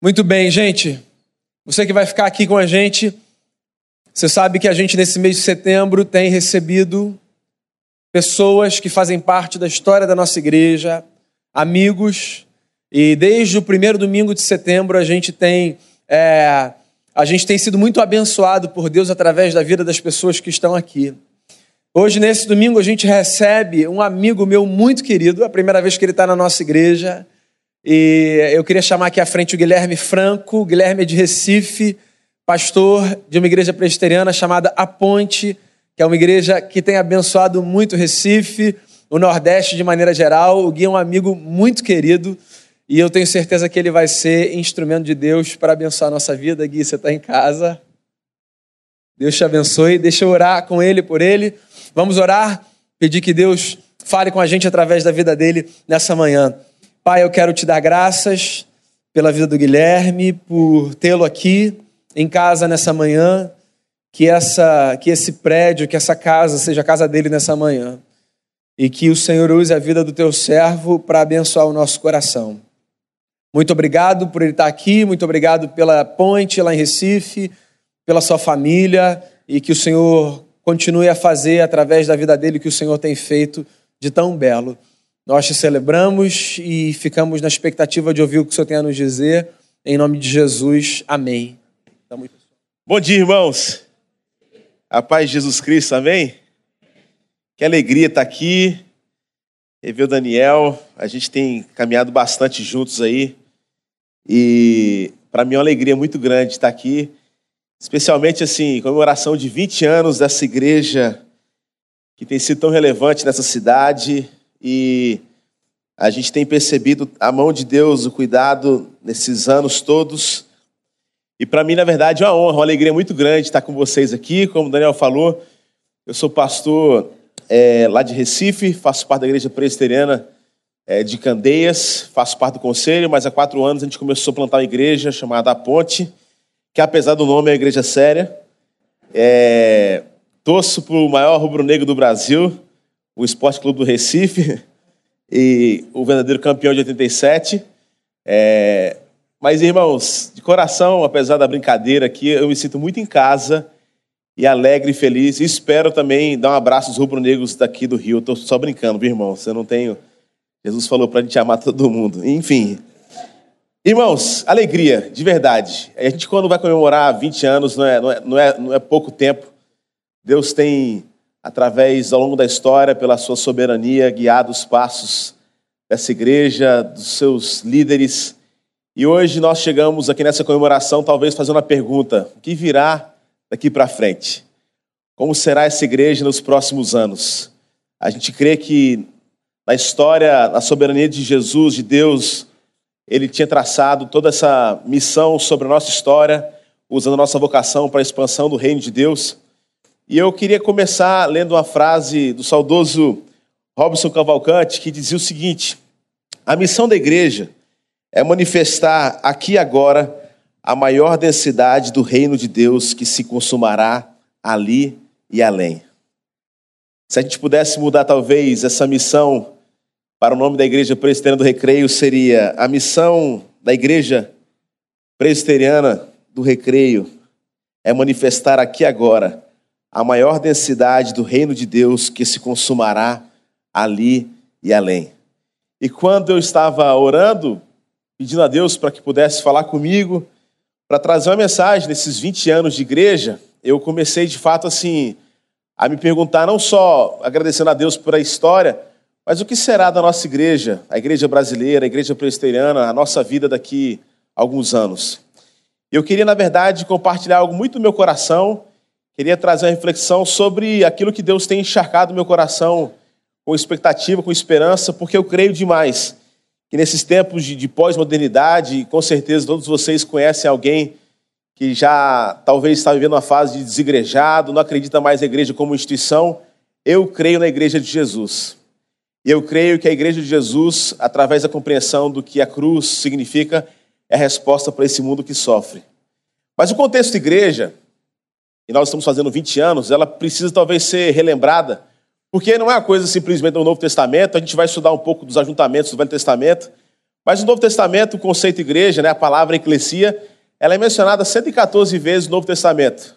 Muito bem, gente. Você que vai ficar aqui com a gente, você sabe que a gente nesse mês de setembro tem recebido pessoas que fazem parte da história da nossa igreja, amigos, e desde o primeiro domingo de setembro a gente tem é, a gente tem sido muito abençoado por Deus através da vida das pessoas que estão aqui. Hoje, nesse domingo, a gente recebe um amigo meu muito querido, a primeira vez que ele está na nossa igreja. E eu queria chamar aqui à frente o Guilherme Franco. O Guilherme é de Recife, pastor de uma igreja presbiteriana chamada A Ponte, que é uma igreja que tem abençoado muito Recife, o Nordeste de maneira geral. O Gui é um amigo muito querido e eu tenho certeza que ele vai ser instrumento de Deus para abençoar a nossa vida. Gui, você está em casa. Deus te abençoe. Deixa eu orar com ele, por ele. Vamos orar, pedir que Deus fale com a gente através da vida dele nessa manhã. Pai, eu quero te dar graças pela vida do Guilherme, por tê-lo aqui em casa nessa manhã, que essa que esse prédio, que essa casa seja a casa dele nessa manhã. E que o Senhor use a vida do teu servo para abençoar o nosso coração. Muito obrigado por ele estar aqui, muito obrigado pela ponte lá em Recife, pela sua família e que o Senhor continue a fazer através da vida dele o que o Senhor tem feito de tão belo. Nós te celebramos e ficamos na expectativa de ouvir o que o Senhor tem a nos dizer. Em nome de Jesus, amém. Bom dia, irmãos. A paz de Jesus Cristo, amém? Que alegria estar aqui. Rever o Daniel, a gente tem caminhado bastante juntos aí. E para mim é uma alegria muito grande estar aqui, especialmente assim, comemoração de 20 anos dessa igreja que tem sido tão relevante nessa cidade e a gente tem percebido a mão de Deus, o cuidado nesses anos todos. E para mim, na verdade, é uma honra, uma alegria muito grande estar com vocês aqui. Como o Daniel falou, eu sou pastor é, lá de Recife, faço parte da igreja presbiteriana é, de Candeias, faço parte do conselho, mas há quatro anos a gente começou a plantar uma igreja chamada A Ponte, que apesar do nome é uma igreja séria. É, torço para o maior rubro-negro do Brasil, o Esporte Clube do Recife e o verdadeiro campeão de 87. É, mas, irmãos, de coração, apesar da brincadeira aqui, eu me sinto muito em casa e alegre e feliz. E espero também dar um abraço aos rubro-negros daqui do Rio. Estou só brincando, viu, irmão? Você não tenho. Jesus falou para a gente amar todo mundo. Enfim. Irmãos, alegria, de verdade. A gente, quando vai comemorar 20 anos, não é, não é, não é, não é pouco tempo. Deus tem através, ao longo da história, pela sua soberania, guiado os passos dessa igreja, dos seus líderes. E hoje nós chegamos aqui nessa comemoração, talvez fazendo uma pergunta: o que virá daqui para frente? Como será essa igreja nos próximos anos? A gente crê que na história, na soberania de Jesus, de Deus, ele tinha traçado toda essa missão sobre a nossa história, usando a nossa vocação para a expansão do reino de Deus. E eu queria começar lendo uma frase do saudoso Robson Cavalcante, que dizia o seguinte: A missão da igreja é manifestar aqui e agora a maior densidade do reino de Deus que se consumará ali e além. Se a gente pudesse mudar talvez essa missão para o nome da igreja presbiteriana do Recreio seria a missão da igreja presbiteriana do Recreio é manifestar aqui agora a maior densidade do reino de Deus que se consumará ali e além. E quando eu estava orando, pedindo a Deus para que pudesse falar comigo, para trazer uma mensagem nesses 20 anos de igreja, eu comecei de fato assim a me perguntar, não só agradecendo a Deus por a história, mas o que será da nossa igreja, a igreja brasileira, a igreja presbiteriana, a nossa vida daqui a alguns anos? Eu queria, na verdade, compartilhar algo muito no meu coração queria trazer uma reflexão sobre aquilo que Deus tem encharcado meu coração com expectativa, com esperança, porque eu creio demais que nesses tempos de, de pós-modernidade, com certeza todos vocês conhecem alguém que já talvez está vivendo uma fase de desigrejado, não acredita mais na igreja como instituição. Eu creio na igreja de Jesus. E eu creio que a igreja de Jesus, através da compreensão do que a cruz significa, é a resposta para esse mundo que sofre. Mas o contexto igreja, e nós estamos fazendo 20 anos, ela precisa talvez ser relembrada, porque não é uma coisa simplesmente do Novo Testamento, a gente vai estudar um pouco dos ajuntamentos do Velho Testamento, Mas no Novo Testamento, o conceito igreja, né, a palavra eclesia, ela é mencionada 114 vezes no Novo Testamento.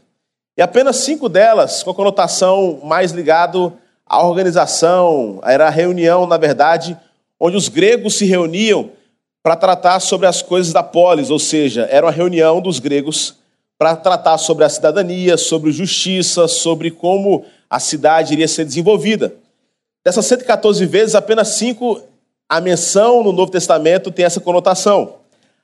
E apenas cinco delas com a conotação mais ligado à organização, era a reunião, na verdade, onde os gregos se reuniam para tratar sobre as coisas da polis, ou seja, era uma reunião dos gregos para tratar sobre a cidadania, sobre justiça, sobre como a cidade iria ser desenvolvida. Dessas 114 vezes, apenas cinco, a menção no Novo Testamento tem essa conotação.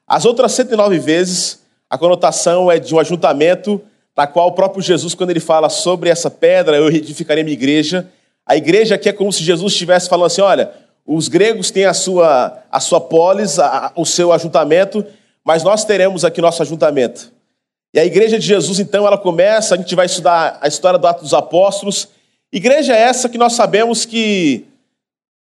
As outras 109 vezes, a conotação é de um ajuntamento, na qual o próprio Jesus, quando ele fala sobre essa pedra, eu edificarei minha igreja, a igreja aqui é como se Jesus estivesse falando assim: olha, os gregos têm a sua, a sua polis, a, o seu ajuntamento, mas nós teremos aqui nosso ajuntamento. E a igreja de Jesus, então, ela começa, a gente vai estudar a história do Ato dos Apóstolos. Igreja é essa que nós sabemos que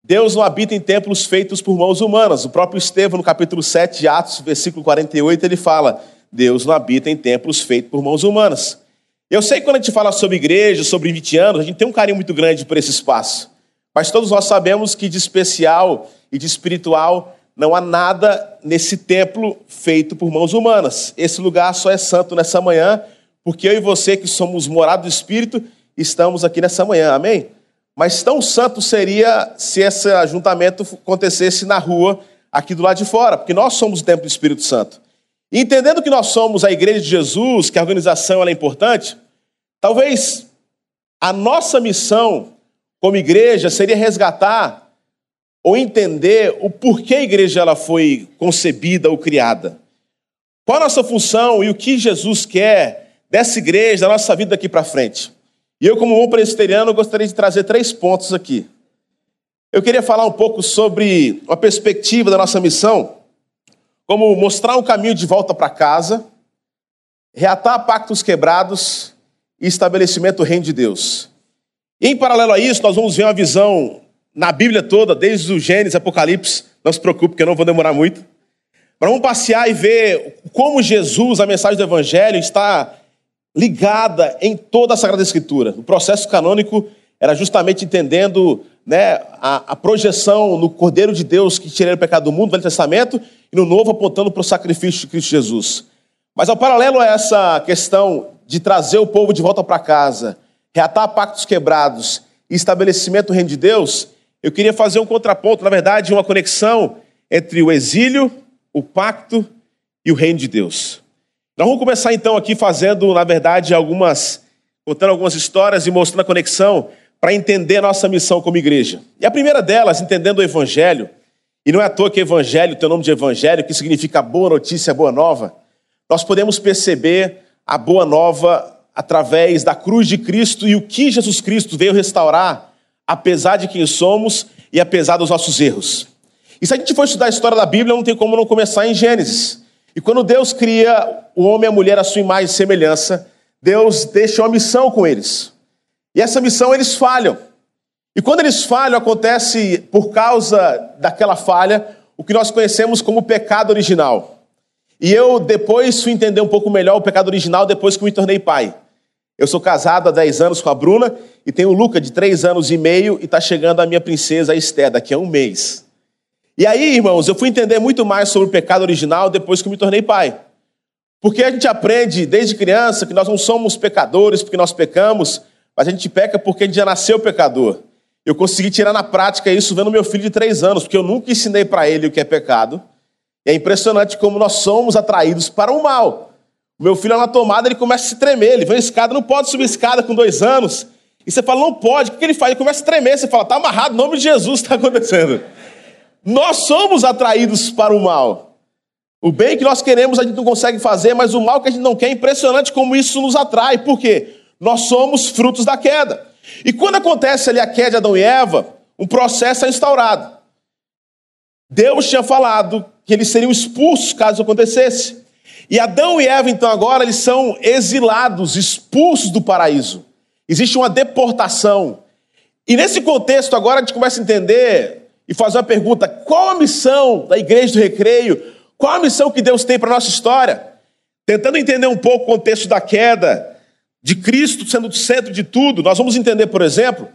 Deus não habita em templos feitos por mãos humanas. O próprio Estevão, no capítulo 7 de Atos, versículo 48, ele fala: Deus não habita em templos feitos por mãos humanas. Eu sei que quando a gente fala sobre igreja, sobre 20 anos, a gente tem um carinho muito grande por esse espaço. Mas todos nós sabemos que de especial e de espiritual não há nada nesse templo feito por mãos humanas. Esse lugar só é santo nessa manhã, porque eu e você, que somos morados do Espírito, estamos aqui nessa manhã, amém? Mas tão santo seria se esse ajuntamento acontecesse na rua, aqui do lado de fora, porque nós somos o templo do Espírito Santo. E entendendo que nós somos a igreja de Jesus, que a organização é importante, talvez a nossa missão como igreja seria resgatar ou entender o porquê a igreja ela foi concebida ou criada. Qual a nossa função e o que Jesus quer dessa igreja, da nossa vida daqui para frente. E eu, como bom presbiteriano, gostaria de trazer três pontos aqui. Eu queria falar um pouco sobre a perspectiva da nossa missão, como mostrar um caminho de volta para casa, reatar pactos quebrados e estabelecimento do reino de Deus. E em paralelo a isso, nós vamos ver uma visão na Bíblia toda, desde o Gênesis, Apocalipse, não se preocupe, porque eu não vou demorar muito. Mas vamos passear e ver como Jesus, a mensagem do Evangelho, está ligada em toda a Sagrada Escritura. O processo canônico era justamente entendendo né, a, a, projeção no Cordeiro de Deus que tiraria o pecado do mundo, no Velho Testamento, e no Novo apontando para o sacrifício de Cristo Jesus. Mas ao paralelo a essa questão de trazer o povo de volta para casa, reatar pactos quebrados e estabelecimento do reino de Deus, eu queria fazer um contraponto, na verdade, uma conexão entre o exílio, o pacto e o reino de Deus. Nós vamos começar então aqui fazendo, na verdade, algumas, contando algumas histórias e mostrando a conexão para entender a nossa missão como igreja. E a primeira delas, entendendo o evangelho, e não é à toa que evangelho tem o nome de evangelho, que significa boa notícia, boa nova, nós podemos perceber a boa nova através da cruz de Cristo e o que Jesus Cristo veio restaurar, apesar de quem somos e apesar dos nossos erros. E se a gente for estudar a história da Bíblia, não tem como não começar em Gênesis. E quando Deus cria o homem e a mulher à sua imagem e semelhança, Deus deixa uma missão com eles. E essa missão eles falham. E quando eles falham, acontece por causa daquela falha o que nós conhecemos como pecado original. E eu depois fui entender um pouco melhor o pecado original depois que me tornei pai. Eu sou casado há 10 anos com a Bruna e tenho o Luca de 3 anos e meio e está chegando a minha princesa Esther daqui a um mês. E aí, irmãos, eu fui entender muito mais sobre o pecado original depois que me tornei pai. Porque a gente aprende desde criança que nós não somos pecadores porque nós pecamos, mas a gente peca porque a gente já nasceu pecador. Eu consegui tirar na prática isso vendo meu filho de três anos, porque eu nunca ensinei para ele o que é pecado. E é impressionante como nós somos atraídos para o mal. Meu filho, na tomada, ele começa a se tremer. Ele vem escada, não pode subir escada com dois anos. E você fala, não pode. O que ele faz? Ele começa a tremer. Você fala, está amarrado, em nome de Jesus está acontecendo. Nós somos atraídos para o mal. O bem que nós queremos a gente não consegue fazer, mas o mal que a gente não quer é impressionante como isso nos atrai. Por quê? Nós somos frutos da queda. E quando acontece ali a queda de Adão e Eva, um processo é instaurado. Deus tinha falado que eles seriam expulsos caso acontecesse. E Adão e Eva, então, agora, eles são exilados, expulsos do paraíso. Existe uma deportação. E nesse contexto, agora, a gente começa a entender e fazer uma pergunta: qual a missão da igreja do recreio? Qual a missão que Deus tem para a nossa história? Tentando entender um pouco o contexto da queda, de Cristo sendo o centro de tudo, nós vamos entender, por exemplo,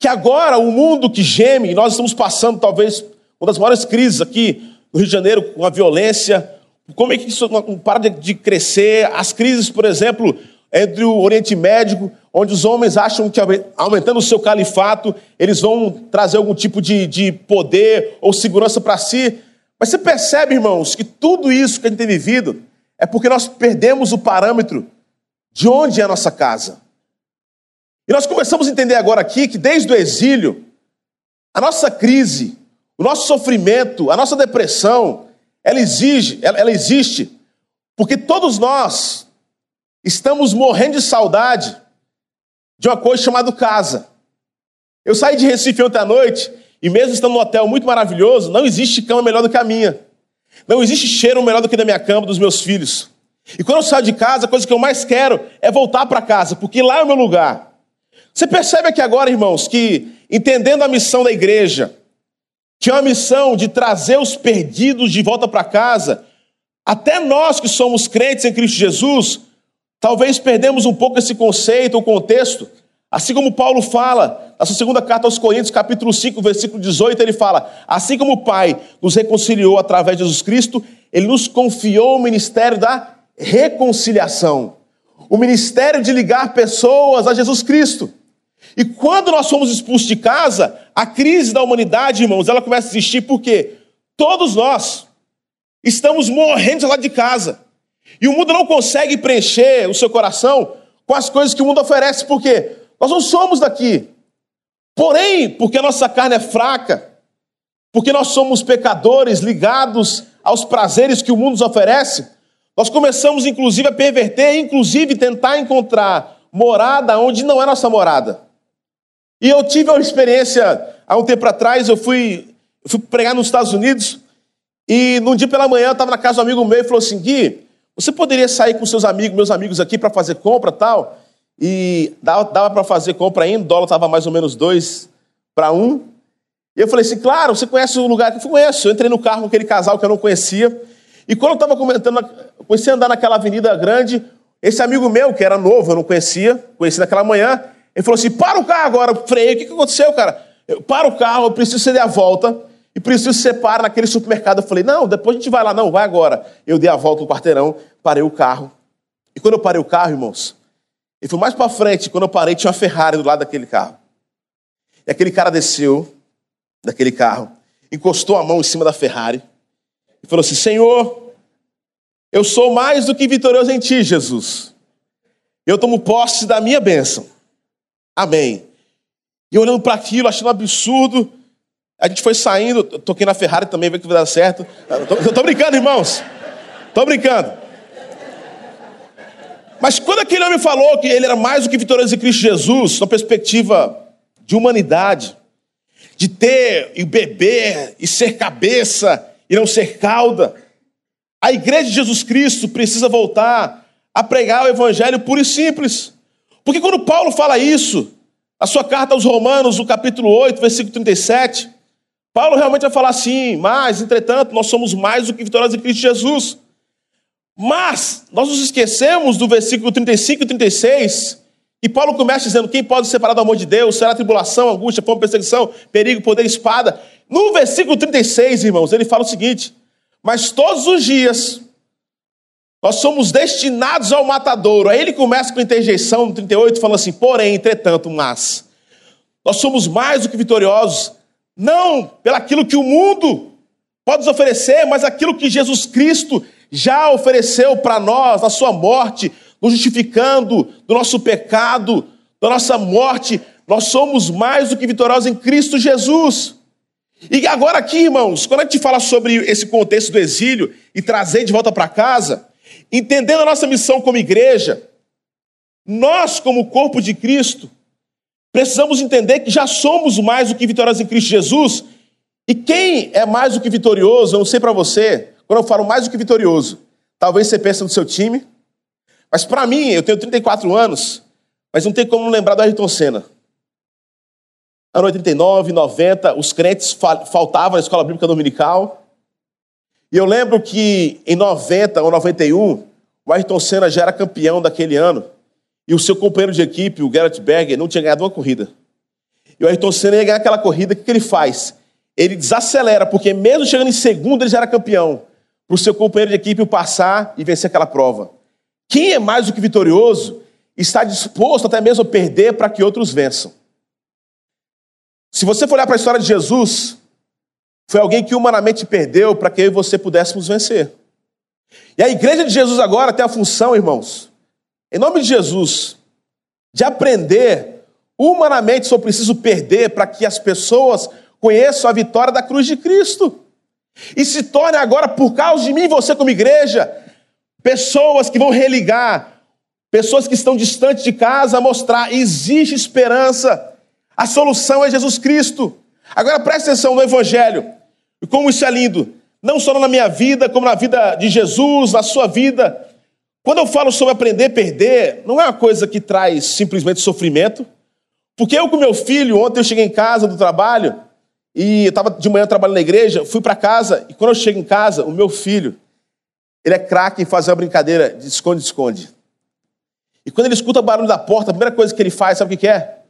que agora o mundo que geme, nós estamos passando talvez uma das maiores crises aqui no Rio de Janeiro com a violência, como é que isso não para de crescer, as crises, por exemplo, entre o Oriente Médio, onde os homens acham que aumentando o seu califato, eles vão trazer algum tipo de, de poder ou segurança para si. Mas você percebe, irmãos, que tudo isso que a gente tem vivido é porque nós perdemos o parâmetro de onde é a nossa casa. E nós começamos a entender agora aqui que desde o exílio, a nossa crise, o nosso sofrimento, a nossa depressão, ela exige, ela, ela existe porque todos nós estamos morrendo de saudade de uma coisa chamada casa. Eu saí de Recife ontem à noite e mesmo estando num hotel muito maravilhoso, não existe cama melhor do que a minha. Não existe cheiro melhor do que da minha cama, dos meus filhos. E quando eu saio de casa, a coisa que eu mais quero é voltar para casa, porque lá é o meu lugar. Você percebe aqui agora, irmãos, que entendendo a missão da igreja, é uma missão de trazer os perdidos de volta para casa, até nós que somos crentes em Cristo Jesus, talvez perdemos um pouco esse conceito, o contexto. Assim como Paulo fala, na sua segunda carta aos Coríntios, capítulo 5, versículo 18, ele fala: Assim como o Pai nos reconciliou através de Jesus Cristo, ele nos confiou o ministério da reconciliação o ministério de ligar pessoas a Jesus Cristo. E quando nós somos expulsos de casa, a crise da humanidade, irmãos, ela começa a existir porque todos nós estamos morrendo lá de casa. E o mundo não consegue preencher o seu coração com as coisas que o mundo oferece, porque nós não somos daqui. Porém, porque a nossa carne é fraca, porque nós somos pecadores ligados aos prazeres que o mundo nos oferece, nós começamos, inclusive, a perverter, inclusive tentar encontrar morada onde não é nossa morada. E eu tive uma experiência há um tempo atrás, eu fui, eu fui pregar nos Estados Unidos, e num dia pela manhã eu estava na casa do amigo meu e falou assim: Gui, você poderia sair com seus amigos, meus amigos aqui, para fazer compra tal? E dava, dava para fazer compra ainda, o dólar estava mais ou menos dois para um. E eu falei assim: claro, você conhece o lugar que eu conheço. Eu entrei no carro com aquele casal que eu não conhecia. E quando eu estava comentando, comecei a andar naquela avenida grande, esse amigo meu, que era novo, eu não conhecia, conheci naquela manhã, ele falou assim: para o carro agora, eu freiei, o que, que aconteceu, cara? Eu, para o carro, eu preciso ceder a volta e preciso separar naquele supermercado. Eu falei: não, depois a gente vai lá, não, vai agora. Eu dei a volta no quarteirão, parei o carro. E quando eu parei o carro, irmãos, ele foi mais para frente, quando eu parei, tinha uma Ferrari do lado daquele carro. E aquele cara desceu daquele carro, encostou a mão em cima da Ferrari e falou assim: Senhor, eu sou mais do que vitorioso em ti, Jesus. Eu tomo posse da minha bênção. Amém. E olhando para aquilo, achando um absurdo, a gente foi saindo, toquei na Ferrari também, ver que vai dar certo. Eu tô, tô brincando, irmãos. Tô brincando. Mas quando aquele homem falou que ele era mais do que vitorioso em Cristo Jesus, na perspectiva de humanidade, de ter e beber e ser cabeça e não ser cauda. A igreja de Jesus Cristo precisa voltar a pregar o evangelho puro e simples. Porque quando Paulo fala isso, a sua carta aos Romanos, no capítulo 8, versículo 37, Paulo realmente vai falar assim: Mas, entretanto, nós somos mais do que vitoriosos em Cristo Jesus. Mas, nós nos esquecemos do versículo 35 e 36, e Paulo começa dizendo: Quem pode separar do amor de Deus? Será tribulação, angústia, fome, perseguição, perigo, poder, espada. No versículo 36, irmãos, ele fala o seguinte: Mas todos os dias nós somos destinados ao matadouro. Aí ele começa com a interjeição no 38, falando assim: Porém, entretanto, mas nós somos mais do que vitoriosos, não pelaquilo que o mundo pode nos oferecer, mas aquilo que Jesus Cristo já ofereceu para nós na sua morte, nos justificando do nosso pecado, da nossa morte. Nós somos mais do que vitoriosos em Cristo Jesus. E agora aqui, irmãos, quando a gente fala sobre esse contexto do exílio e trazer de volta para casa, entendendo a nossa missão como igreja, nós, como corpo de Cristo, precisamos entender que já somos mais do que vitoriosos em Cristo Jesus. E quem é mais do que vitorioso, eu não sei para você, quando eu falo mais do que vitorioso, talvez você pense no seu time, mas para mim, eu tenho 34 anos, mas não tem como lembrar do Ayrton Senna. Ano 89, 90, os crentes faltavam na escola bíblica dominical. E eu lembro que em 90 ou 91, o Ayrton Senna já era campeão daquele ano. E o seu companheiro de equipe, o Gerrit Berger, não tinha ganhado uma corrida. E o Ayrton Senna ia ganhar aquela corrida, o que, ele faz? ele desacelera, porque mesmo chegando em segundo, ele já era campeão, para o seu companheiro de equipe passar e vencer aquela prova. Quem é mais do que vitorioso está disposto até mesmo a perder para que outros vençam. Se você for olhar para a história de Jesus, foi alguém que humanamente perdeu para que eu e você pudéssemos vencer. E a igreja de Jesus agora tem a função, irmãos, em nome de Jesus, de aprender humanamente só preciso perder para que as pessoas conheçam a vitória da cruz de Cristo. E se torne agora, por causa de mim você como igreja, pessoas que vão religar, pessoas que estão distantes de casa, mostrar existe esperança. A solução é Jesus Cristo. Agora preste atenção no Evangelho. E como isso é lindo. Não só na minha vida, como na vida de Jesus, na sua vida. Quando eu falo sobre aprender a perder, não é uma coisa que traz simplesmente sofrimento. Porque eu com meu filho, ontem eu cheguei em casa do trabalho, e eu estava de manhã trabalhando na igreja, fui para casa, e quando eu chego em casa, o meu filho, ele é craque em fazer uma brincadeira de esconde-esconde. E quando ele escuta o barulho da porta, a primeira coisa que ele faz, sabe o que é?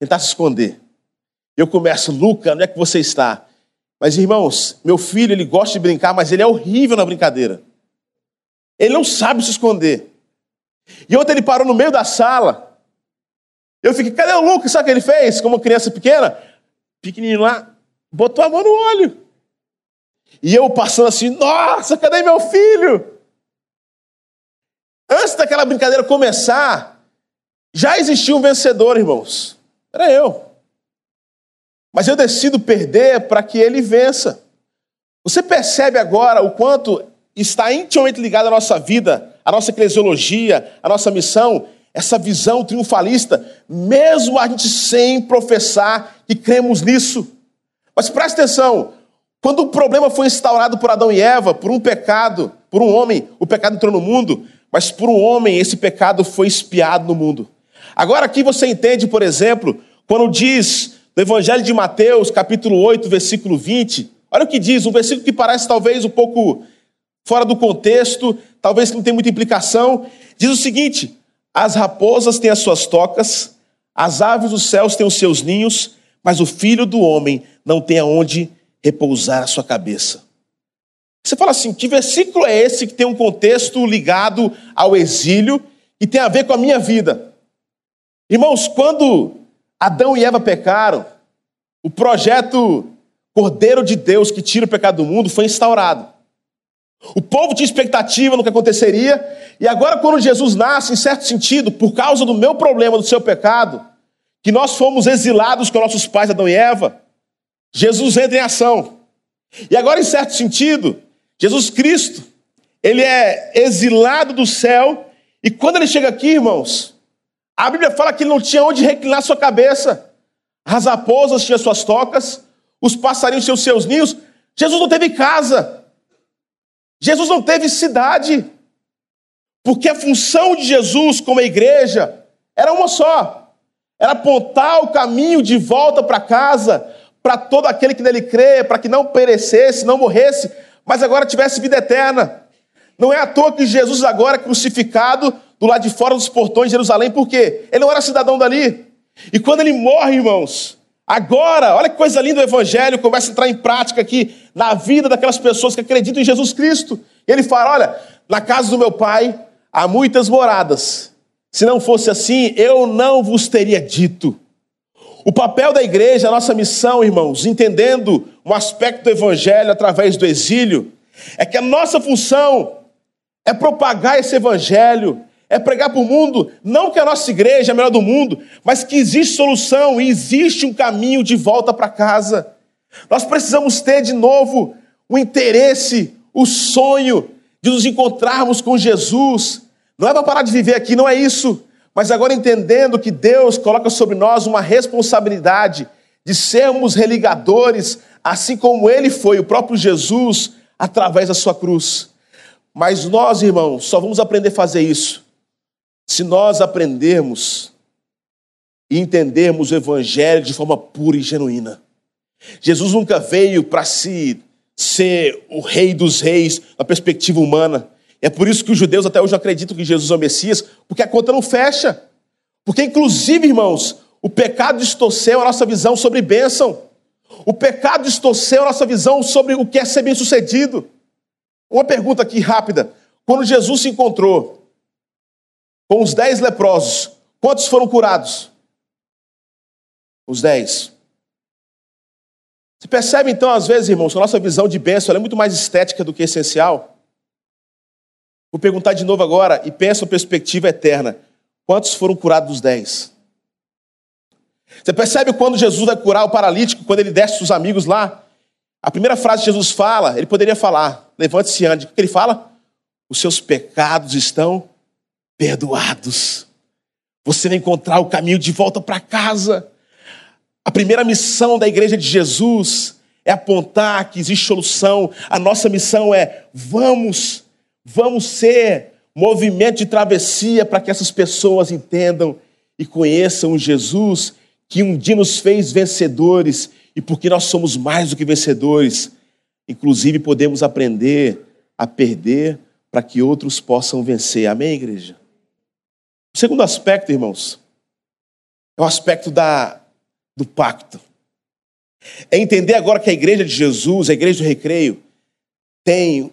Tentar se esconder. Eu começo, Luca, onde é que você está? Mas, irmãos, meu filho, ele gosta de brincar, mas ele é horrível na brincadeira. Ele não sabe se esconder. E ontem ele parou no meio da sala. Eu fiquei, cadê o Lucas? Sabe o que ele fez? Como criança pequena, pequenininho lá, botou a mão no olho. E eu passando assim, nossa, cadê meu filho? Antes daquela brincadeira começar, já existia um vencedor, irmãos. Era eu. Mas eu decido perder para que ele vença. Você percebe agora o quanto está intimamente ligado à nossa vida, à nossa eclesiologia, à nossa missão, essa visão triunfalista, mesmo a gente sem professar que cremos nisso. Mas preste atenção, quando o problema foi instaurado por Adão e Eva, por um pecado, por um homem, o pecado entrou no mundo, mas por um homem esse pecado foi espiado no mundo. Agora aqui você entende, por exemplo, quando diz no Evangelho de Mateus, capítulo 8, versículo 20, olha o que diz, um versículo que parece talvez um pouco fora do contexto, talvez que não tem muita implicação, diz o seguinte: as raposas têm as suas tocas, as aves dos céus têm os seus ninhos, mas o filho do homem não tem aonde repousar a sua cabeça. Você fala assim: que versículo é esse que tem um contexto ligado ao exílio e tem a ver com a minha vida? Irmãos, quando Adão e Eva pecaram, o projeto Cordeiro de Deus que tira o pecado do mundo foi instaurado. O povo tinha expectativa no que aconteceria, e agora, quando Jesus nasce, em certo sentido, por causa do meu problema, do seu pecado, que nós fomos exilados com nossos pais, Adão e Eva, Jesus entra em ação. E agora, em certo sentido, Jesus Cristo, ele é exilado do céu, e quando ele chega aqui, irmãos, a Bíblia fala que não tinha onde reclinar sua cabeça. As raposas tinham suas tocas, os passarinhos tinham seus ninhos. Jesus não teve casa. Jesus não teve cidade. Porque a função de Jesus como igreja era uma só: era apontar o caminho de volta para casa para todo aquele que nele crê, para que não perecesse, não morresse, mas agora tivesse vida eterna. Não é à toa que Jesus, agora crucificado, do lado de fora dos portões de Jerusalém, porque ele não era cidadão dali. E quando ele morre, irmãos, agora, olha que coisa linda o evangelho começa a entrar em prática aqui na vida daquelas pessoas que acreditam em Jesus Cristo. E ele fala: olha, na casa do meu pai há muitas moradas. Se não fosse assim, eu não vos teria dito. O papel da igreja, a nossa missão, irmãos, entendendo um aspecto do evangelho através do exílio, é que a nossa função é propagar esse evangelho, é pregar para o mundo, não que a nossa igreja é a melhor do mundo, mas que existe solução e existe um caminho de volta para casa. Nós precisamos ter de novo o interesse, o sonho de nos encontrarmos com Jesus. Não é para parar de viver aqui, não é isso. Mas agora entendendo que Deus coloca sobre nós uma responsabilidade de sermos religadores, assim como Ele foi, o próprio Jesus, através da sua cruz. Mas nós, irmãos, só vamos aprender a fazer isso se nós aprendermos e entendermos o Evangelho de forma pura e genuína. Jesus nunca veio para se ser o rei dos reis na perspectiva humana. É por isso que os judeus até hoje acreditam que Jesus é o Messias, porque a conta não fecha. Porque, inclusive, irmãos, o pecado distorceu a nossa visão sobre bênção. O pecado distorceu a nossa visão sobre o que é ser bem-sucedido. Uma pergunta aqui rápida. Quando Jesus se encontrou com os dez leprosos, quantos foram curados? Os dez. Você percebe então, às vezes, irmãos, que a nossa visão de bênção é muito mais estética do que essencial? Vou perguntar de novo agora e pensa em perspectiva eterna. Quantos foram curados dos dez? Você percebe quando Jesus vai curar o paralítico, quando ele desce os amigos lá? A primeira frase que Jesus fala, ele poderia falar: levante-se e ande. O que ele fala? Os seus pecados estão perdoados. Você vai encontrar o caminho de volta para casa. A primeira missão da igreja de Jesus é apontar que existe solução. A nossa missão é: vamos, vamos ser movimento de travessia para que essas pessoas entendam e conheçam Jesus que um dia nos fez vencedores e porque nós somos mais do que vencedores, inclusive podemos aprender a perder para que outros possam vencer. Amém, igreja? O segundo aspecto, irmãos, é o aspecto da, do pacto. É entender agora que a igreja de Jesus, a igreja do recreio, tem,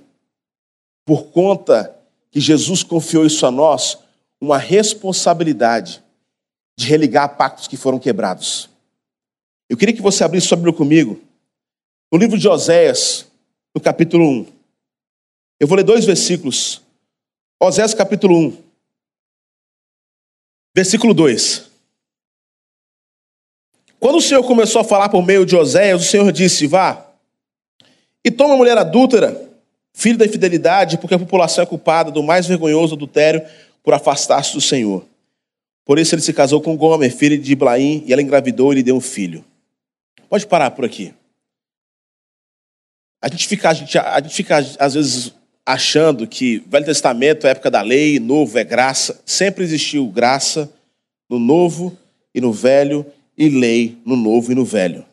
por conta que Jesus confiou isso a nós, uma responsabilidade de religar pactos que foram quebrados. Eu queria que você abrisse sua Bíblia comigo, no livro de Oséias, no capítulo 1. Eu vou ler dois versículos. Oséias, capítulo 1, versículo 2. Quando o Senhor começou a falar por meio de Oséias, o Senhor disse: Vá e toma uma mulher adúltera, filho da infidelidade, porque a população é culpada do mais vergonhoso adultério por afastar-se do Senhor. Por isso ele se casou com Gomer, filho de Iblaim, e ela engravidou e lhe deu um filho. Pode parar por aqui. A gente fica, a gente, a gente fica às vezes, achando que Velho Testamento é época da lei, Novo é graça. Sempre existiu graça no Novo e no Velho, e lei no Novo e no Velho.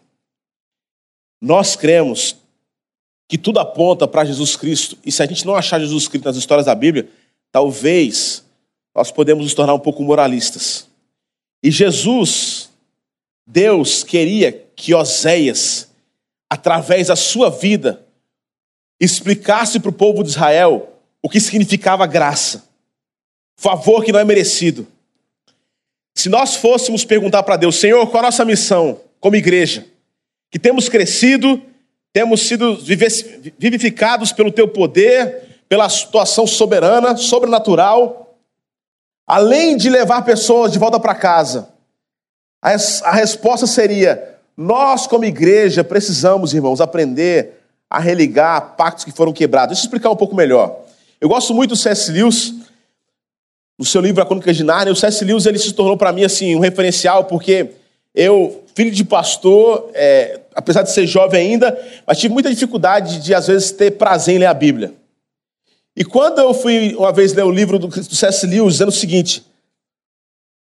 Nós cremos que tudo aponta para Jesus Cristo, e se a gente não achar Jesus Cristo nas histórias da Bíblia, talvez nós podemos nos tornar um pouco moralistas. E Jesus, Deus queria que Oséias, através da sua vida, explicasse para o povo de Israel o que significava graça, favor que não é merecido. Se nós fôssemos perguntar para Deus, Senhor, qual a nossa missão como igreja? Que temos crescido, temos sido vivificados pelo teu poder, pela situação soberana, sobrenatural, além de levar pessoas de volta para casa, a resposta seria: nós, como igreja, precisamos, irmãos, aprender a religar pactos que foram quebrados. Deixa eu explicar um pouco melhor. Eu gosto muito do C.S. Lewis, no seu livro A Crônica de Nárnia. O C.S. Lewis ele se tornou para mim assim um referencial, porque eu, filho de pastor, é, apesar de ser jovem ainda, mas tive muita dificuldade de, às vezes, ter prazer em ler a Bíblia. E quando eu fui uma vez ler o livro do, C.S. Lewis, dizendo o seguinte: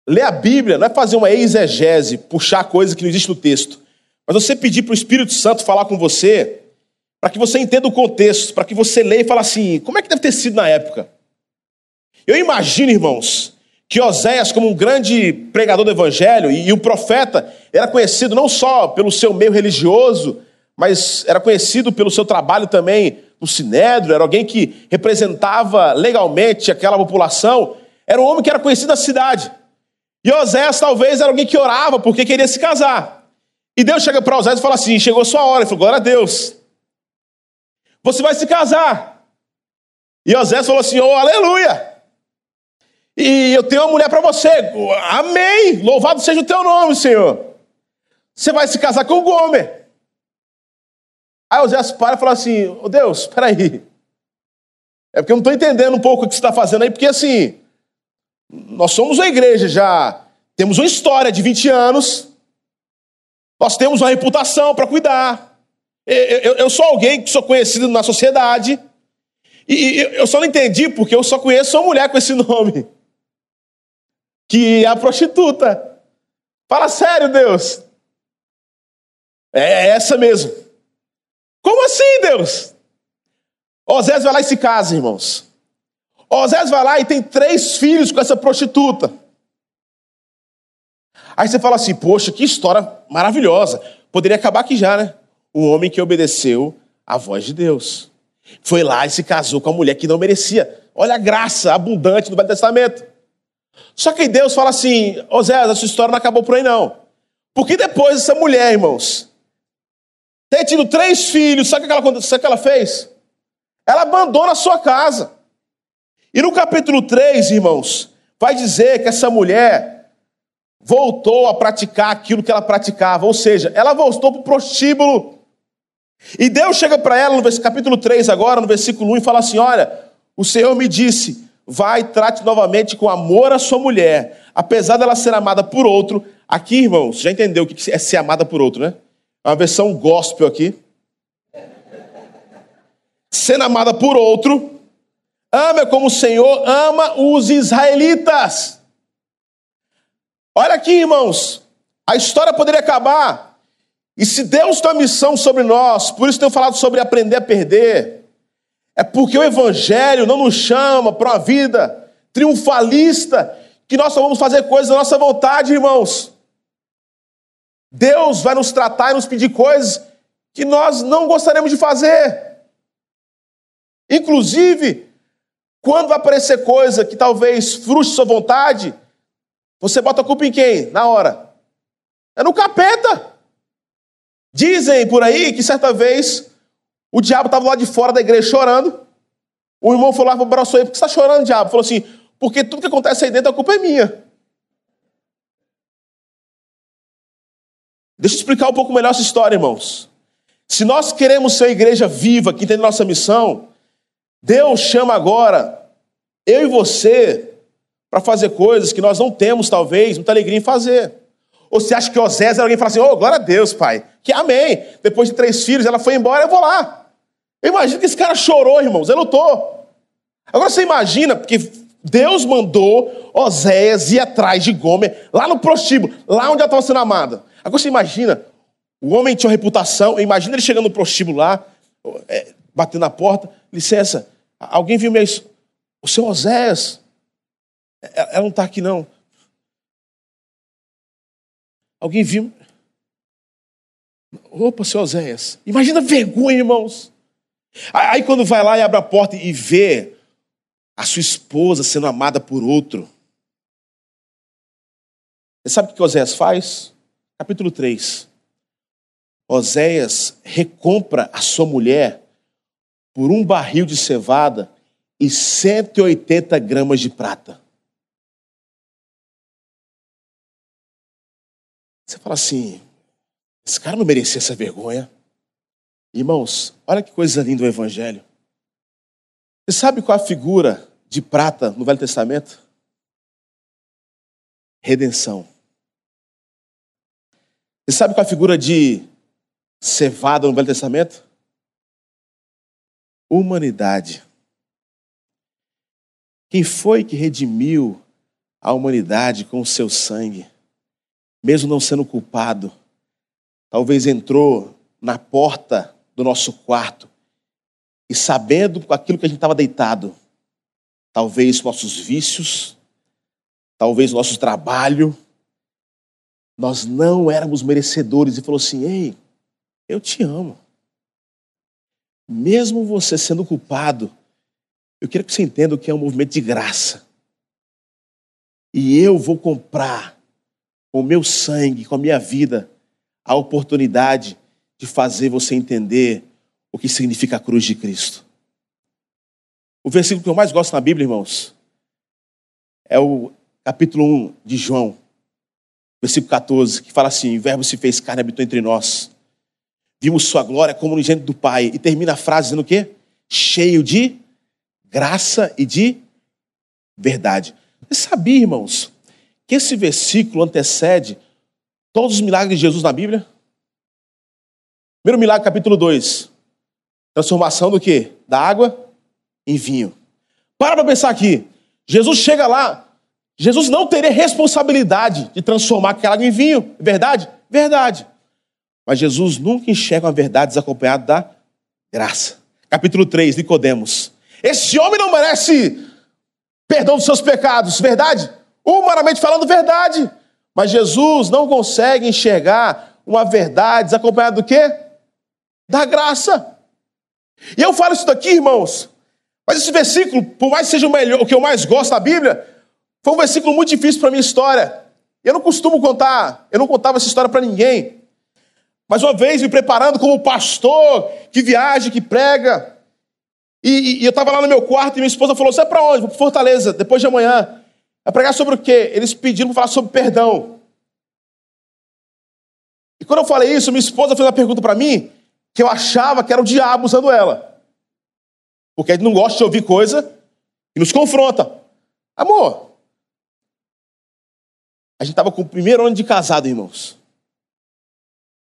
ler a Bíblia não é fazer uma exegese, puxar coisa que não existe no texto, mas você pedir para o Espírito Santo falar com você, para que você entenda o contexto, para que você leia e fale assim: como é que deve ter sido na época? Eu imagino, irmãos, que Oséias, como um grande pregador do evangelho e, um profeta, era conhecido não só pelo seu meio religioso, mas era conhecido pelo seu trabalho também no Sinédrio, era alguém que representava legalmente aquela população, era um homem que era conhecido na cidade. E Osés talvez era alguém que orava porque queria se casar. E Deus chega para Osés e fala assim: chegou a sua hora. Ele falou: glória a Deus. Você vai se casar. E Osés falou assim: oh, aleluia. E eu tenho uma mulher para você. Amém. Louvado seja o teu nome, Senhor. Você vai se casar com o Gomer. Aí Oséias para e fala assim: Ô oh, Deus, espera aí. É porque eu não estou entendendo um pouco o que você está fazendo aí, porque assim, nós somos uma igreja já, temos uma história de 20 anos, nós temos uma reputação para cuidar. Eu, eu, sou alguém que sou conhecido na sociedade, e eu só não entendi porque eu só conheço uma mulher com esse nome, que é a prostituta. Fala sério, Deus. É essa mesmo. Como assim, Deus? Osés vai lá e se casa, irmãos. Osés vai lá e tem três filhos com essa prostituta. Aí você fala assim, poxa, que história maravilhosa. poderia acabar aqui já, né? Um homem que obedeceu à voz de Deus. Foi lá e se casou com a mulher que não merecia. Olha a graça abundante do Velho Testamento. Só que Deus fala assim: Oséias, a sua história não acabou por aí, não. Porque depois essa mulher, irmãos, ter tido três filhos, sabe o que ela, o que ela fez? Ela abandona a sua casa. E no capítulo 3, irmãos, vai dizer que essa mulher voltou a praticar aquilo que ela praticava, ou seja, ela voltou para o prostíbulo. E Deus chega para ela no capítulo 3, agora, no versículo 1, e fala assim: Olha, o Senhor me disse, vai trate novamente com amor a sua mulher, apesar dela ser amada por outro. Aqui, irmãos, já entendeu o que é ser amada por outro, né? É uma versão gospel aqui. Sendo amada por outro, Ame como o Senhor ama os israelitas. Olha aqui, irmãos. A história poderia acabar. E se Deus tem uma missão sobre nós, por isso tenho falado sobre aprender a perder, é porque o Evangelho não nos chama para uma vida triunfalista, que nós só vamos fazer coisas da nossa vontade, irmãos. Deus vai nos tratar e nos pedir coisas que nós não gostaríamos de fazer. Inclusive, quando vai aparecer coisa que talvez frustre sua vontade, você bota a culpa em quem? Na hora. É no capeta. Dizem por aí que certa vez o diabo estava lá de fora da igreja chorando. O irmão falou lá para o braço aí, por que você está chorando, diabo? Falou assim, porque tudo que acontece aí dentro, a culpa é minha. Deixa eu explicar um pouco melhor essa história, irmãos. Se nós queremos ser igreja viva, que entende nossa missão, Deus chama agora eu e você para fazer coisas que nós não temos, talvez, muita alegria em fazer. Ou você acha que Osés alguém fala assim, oh, glória a Deus, pai, que amém. Depois de três filhos, ela foi embora, eu vou lá. Eu imagino que esse cara chorou, irmãos, ele lutou. Agora você imagina, porque Deus mandou Oséias ir atrás de Gomer, lá no prostíbulo, lá onde ela estava sendo amada. Agora você imagina, o homem tinha uma reputação, imagina ele chegando no prostíbulo lá, é, batendo na porta, licença, Alguém viu minha. O seu Oséias. Ela não está aqui, não. Alguém viu. Opa, seu Oséias. Imagina a vergonha, irmãos. Aí quando vai lá e abre a porta e vê a sua esposa sendo amada por outro. Você sabe o que Oséias faz? Capítulo 3. Oséias recompra a sua mulher por um barril de cevada e 180 gramas de prata. Você fala assim, esse cara não merecia essa vergonha. Irmãos, olha que coisa linda o Evangelho. Você sabe qual a figura de prata no Velho Testamento? Redenção. Você sabe qual a figura de cevada no Velho Testamento? humanidade. Quem foi que redimiu a humanidade com o seu sangue? Mesmo não sendo culpado, talvez entrou na porta do nosso quarto e sabendo com aquilo que a gente estava deitado, talvez nossos vícios, talvez nosso trabalho, nós não éramos merecedores e falou assim: Ei, eu te amo mesmo você sendo culpado, eu quero que você entenda que é um movimento de graça. E eu vou comprar com o meu sangue, com a minha vida, a oportunidade de fazer você entender o que significa a cruz de Cristo. O versículo que eu mais gosto na Bíblia, irmãos, é o capítulo 1 de João, versículo 14, que fala assim: O Verbo se fez carne e habitou entre nós vimos sua glória como no gênero do Pai. E termina a frase dizendo o quê? Cheio de graça e de verdade. Você sabia, irmãos, que esse versículo antecede todos os milagres de Jesus na Bíblia? Primeiro milagre, capítulo 2. Transformação do quê? Da água em vinho. Para para pensar aqui. Jesus chega lá. Jesus não teria responsabilidade de transformar aquela água em vinho. Verdade? Verdade. Mas Jesus nunca enxerga uma verdade desacompanhada da graça. Capítulo 3, Nicodemos. Esse homem não merece perdão dos seus pecados, verdade? Humanamente falando, verdade. Mas Jesus não consegue enxergar uma verdade acompanhada do quê? Da graça. E eu falo isso daqui, irmãos, mas esse versículo, por mais que seja o melhor, o que eu mais gosto da Bíblia, foi um versículo muito difícil para minha história. Eu não costumo contar, eu não contava essa história para ninguém. Mas uma vez me preparando como pastor que viaja, que prega, e, e eu estava lá no meu quarto e minha esposa falou: Você é para onde? Vou para Fortaleza, depois de amanhã. Vai pregar sobre o quê? Eles pediram para falar sobre perdão. E quando eu falei isso, minha esposa fez uma pergunta para mim que eu achava que era o diabo usando ela. Porque a gente não gosta de ouvir coisa que nos confronta. Amor, a gente estava com o primeiro ano de casado, irmãos.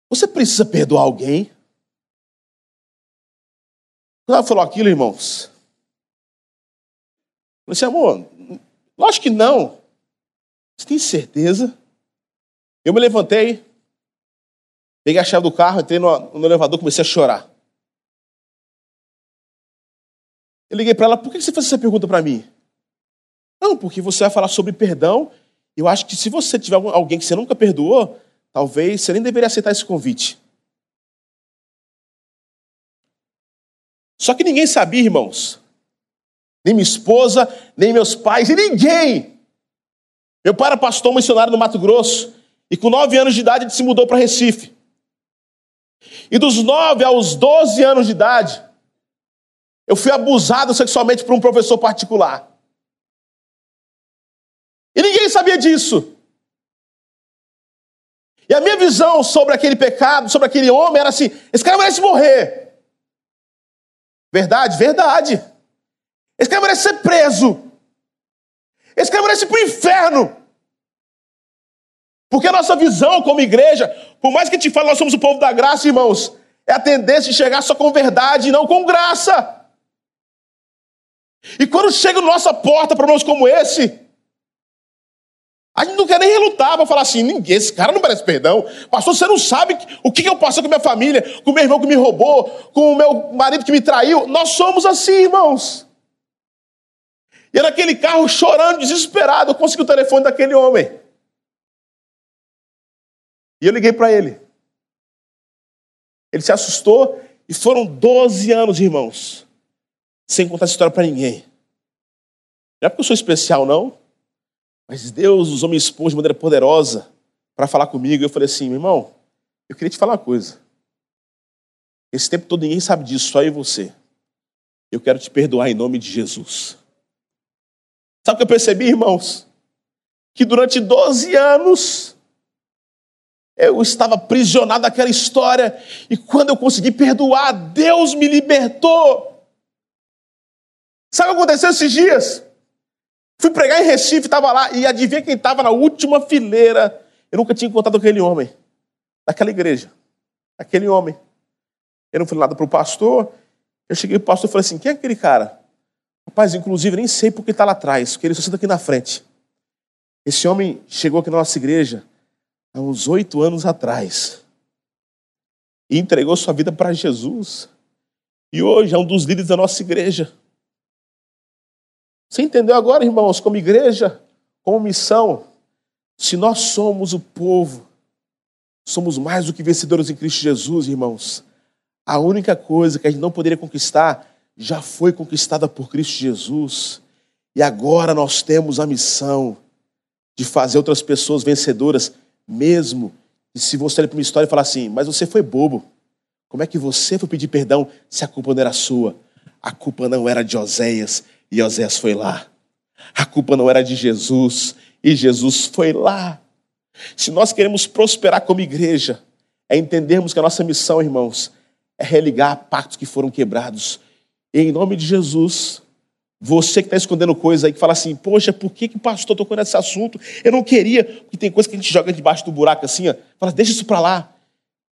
Você precisa perdoar alguém? Quando ela falou aquilo, irmãos, eu disse, amor, lógico que não. Você tem certeza? Eu me levantei, peguei a chave do carro, entrei no, no elevador, comecei a chorar. Eu liguei para ela, por que você fez essa pergunta para mim? Não, porque você vai falar sobre perdão. Eu acho que se você tiver alguém que você nunca perdoou, talvez você nem deveria aceitar esse convite. Só que ninguém sabia, irmãos. Nem minha esposa, nem meus pais, e ninguém. Meu pai era pastor missionário no Mato Grosso, e com nove anos de idade ele se mudou para Recife. E dos nove aos doze anos de idade, eu fui abusado sexualmente por um professor particular. E ninguém sabia disso. E a minha visão sobre aquele pecado, sobre aquele homem, era assim: esse cara merece morrer. Verdade? Verdade. Esse cara merece ser preso. Esse cara merece ir para o inferno. Porque a nossa visão como igreja, por mais que gente fale, nós somos o povo da graça, irmãos, é a tendência de chegar só com verdade e não com graça. E quando chega na nossa porta problemas como esse, a gente não quer nem relutar para falar assim, ninguém, esse cara não merece perdão. Pastor, você não sabe o que eu passei com minha família, com meu irmão que me roubou, com o meu marido que me traiu. Nós somos assim, irmãos. E naquele carro, chorando, desesperado, eu consegui o telefone daquele homem. E eu liguei para ele. Ele se assustou e foram 12 anos, irmãos, sem contar essa história para ninguém. Não é porque eu sou especial, não. Mas Deus usou minha esposa de maneira poderosa para falar comigo. Eu falei assim, meu irmão, eu queria te falar uma coisa. Esse tempo todo ninguém sabe disso, só eu e você. Eu quero te perdoar em nome de Jesus. Sabe o que eu percebi, irmãos? Que durante 12 anos eu estava aprisionado naquela história e quando eu consegui perdoar, Deus me libertou. Sabe o que aconteceu esses dias? Fui pregar em Recife, estava lá, e adivinha quem estava na última fileira? Eu nunca tinha encontrado aquele homem, daquela igreja. Aquele homem. Eu não fui nada para o pastor. Eu cheguei para o pastor e falei assim: quem é aquele cara? Rapaz, inclusive, nem sei porque está lá atrás, porque ele só senta aqui na frente. Esse homem chegou aqui na nossa igreja há uns oito anos atrás e entregou sua vida para Jesus. E hoje é um dos líderes da nossa igreja. Você entendeu agora, irmãos, como igreja, como missão? Se nós somos o povo, somos mais do que vencedores em Cristo Jesus, irmãos. A única coisa que a gente não poderia conquistar já foi conquistada por Cristo Jesus. E agora nós temos a missão de fazer outras pessoas vencedoras, mesmo e se você olhar para uma história e falar assim, mas você foi bobo. Como é que você foi pedir perdão se a culpa não era sua? A culpa não era de Oséias, e Osés foi lá. A culpa não era de Jesus e Jesus foi lá. Se nós queremos prosperar como igreja, é entendermos que a nossa missão, irmãos, é religar pactos que foram quebrados. Em nome de Jesus, você que está escondendo coisa aí, que fala assim, poxa, por que, que o pastor tocou nesse assunto? Eu não queria, porque tem coisa que a gente joga debaixo do buraco assim, ó. fala, deixa isso para lá.